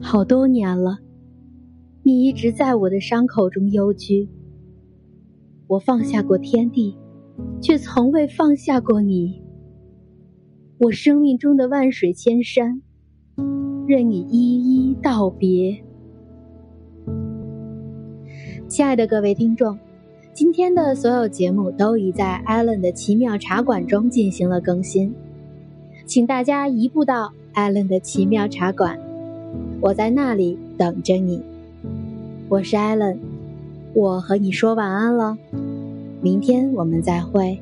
好多年了，你一直在我的伤口中幽居。我放下过天地，却从未放下过你。我生命中的万水千山，任你一一道别。亲爱的各位听众，今天的所有节目都已在 Allen 的奇妙茶馆中进行了更新，请大家移步到 Allen 的奇妙茶馆，我在那里等着你。我是艾伦我和你说晚安了，明天我们再会。